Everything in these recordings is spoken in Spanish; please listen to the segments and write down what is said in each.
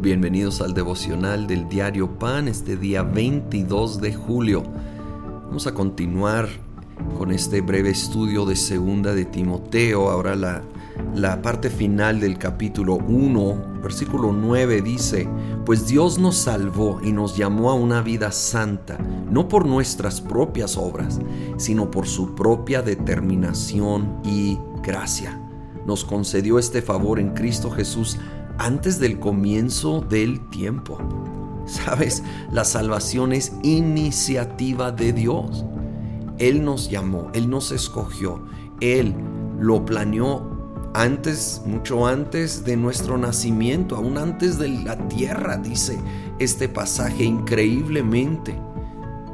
Bienvenidos al devocional del diario Pan este día 22 de julio. Vamos a continuar con este breve estudio de segunda de Timoteo. Ahora la, la parte final del capítulo 1, versículo 9 dice, pues Dios nos salvó y nos llamó a una vida santa, no por nuestras propias obras, sino por su propia determinación y gracia. Nos concedió este favor en Cristo Jesús antes del comienzo del tiempo. Sabes, la salvación es iniciativa de Dios. Él nos llamó, Él nos escogió, Él lo planeó antes, mucho antes de nuestro nacimiento, aún antes de la tierra, dice este pasaje increíblemente.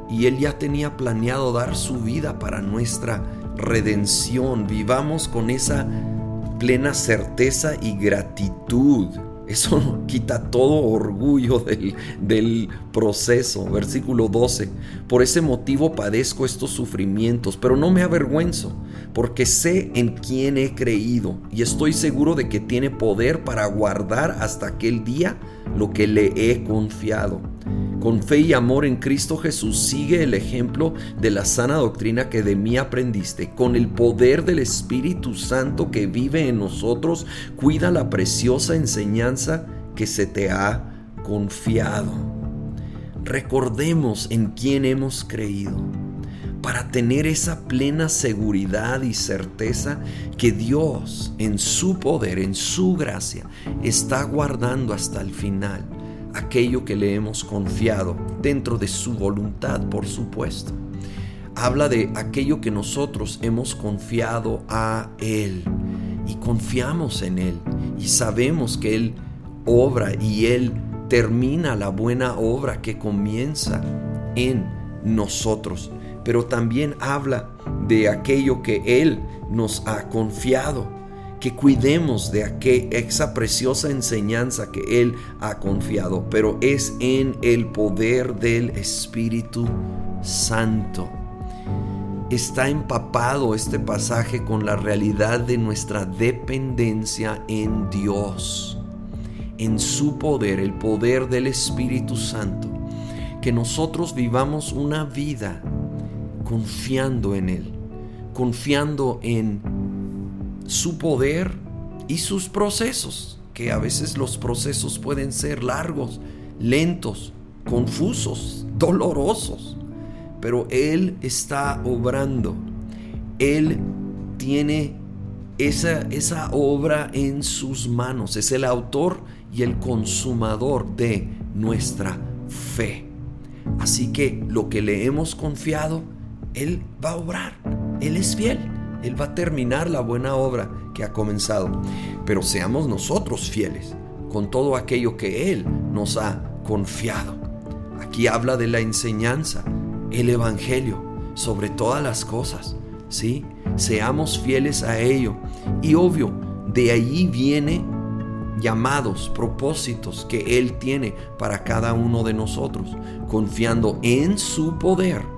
Y Él ya tenía planeado dar su vida para nuestra redención. Vivamos con esa plena certeza y gratitud. Eso quita todo orgullo del, del, proceso. Versículo 12. Por ese motivo padezco estos sufrimientos, pero no me avergüenzo, porque sé en quién he creído y estoy seguro de que tiene poder para guardar hasta aquel día lo que le he confiado. Con fe y amor en Cristo Jesús sigue el ejemplo de la sana doctrina que de mí aprendiste. Con el poder del Espíritu Santo que vive en nosotros, cuida la preciosa enseñanza que se te ha confiado. Recordemos en quién hemos creído para tener esa plena seguridad y certeza que Dios en su poder, en su gracia, está guardando hasta el final aquello que le hemos confiado, dentro de su voluntad, por supuesto. Habla de aquello que nosotros hemos confiado a Él y confiamos en Él y sabemos que Él obra y Él termina la buena obra que comienza en nosotros. Pero también habla de aquello que Él nos ha confiado que cuidemos de aquella, esa preciosa enseñanza que Él ha confiado, pero es en el poder del Espíritu Santo. Está empapado este pasaje con la realidad de nuestra dependencia en Dios, en su poder, el poder del Espíritu Santo. Que nosotros vivamos una vida confiando en Él, confiando en su poder y sus procesos, que a veces los procesos pueden ser largos, lentos, confusos, dolorosos, pero Él está obrando. Él tiene esa, esa obra en sus manos, es el autor y el consumador de nuestra fe. Así que lo que le hemos confiado, Él va a obrar, Él es fiel. Él va a terminar la buena obra que ha comenzado. Pero seamos nosotros fieles con todo aquello que Él nos ha confiado. Aquí habla de la enseñanza, el Evangelio, sobre todas las cosas. ¿sí? Seamos fieles a ello. Y obvio, de allí viene llamados, propósitos que Él tiene para cada uno de nosotros, confiando en su poder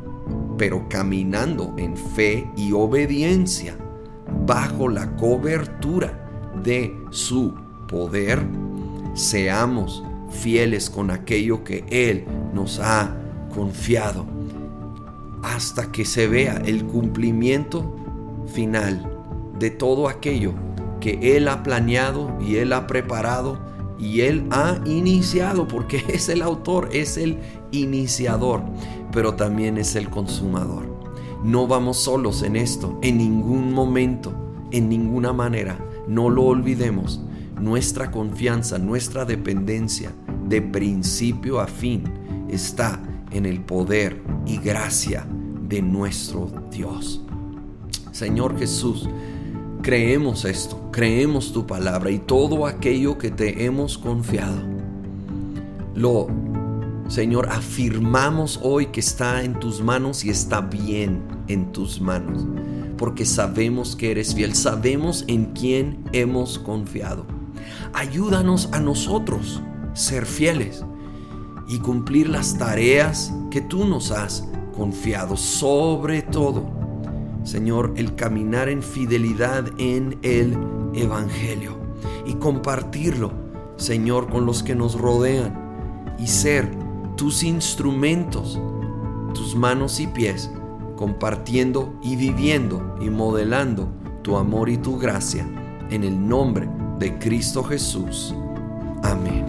pero caminando en fe y obediencia bajo la cobertura de su poder, seamos fieles con aquello que Él nos ha confiado hasta que se vea el cumplimiento final de todo aquello que Él ha planeado y Él ha preparado y Él ha iniciado, porque es el autor, es el iniciador, pero también es el consumador. No vamos solos en esto, en ningún momento, en ninguna manera. No lo olvidemos. Nuestra confianza, nuestra dependencia de principio a fin está en el poder y gracia de nuestro Dios. Señor Jesús, Creemos esto, creemos tu palabra y todo aquello que te hemos confiado. Lo, Señor, afirmamos hoy que está en tus manos y está bien en tus manos, porque sabemos que eres fiel, sabemos en quién hemos confiado. Ayúdanos a nosotros ser fieles y cumplir las tareas que tú nos has confiado, sobre todo Señor, el caminar en fidelidad en el Evangelio y compartirlo, Señor, con los que nos rodean y ser tus instrumentos, tus manos y pies, compartiendo y viviendo y modelando tu amor y tu gracia en el nombre de Cristo Jesús. Amén.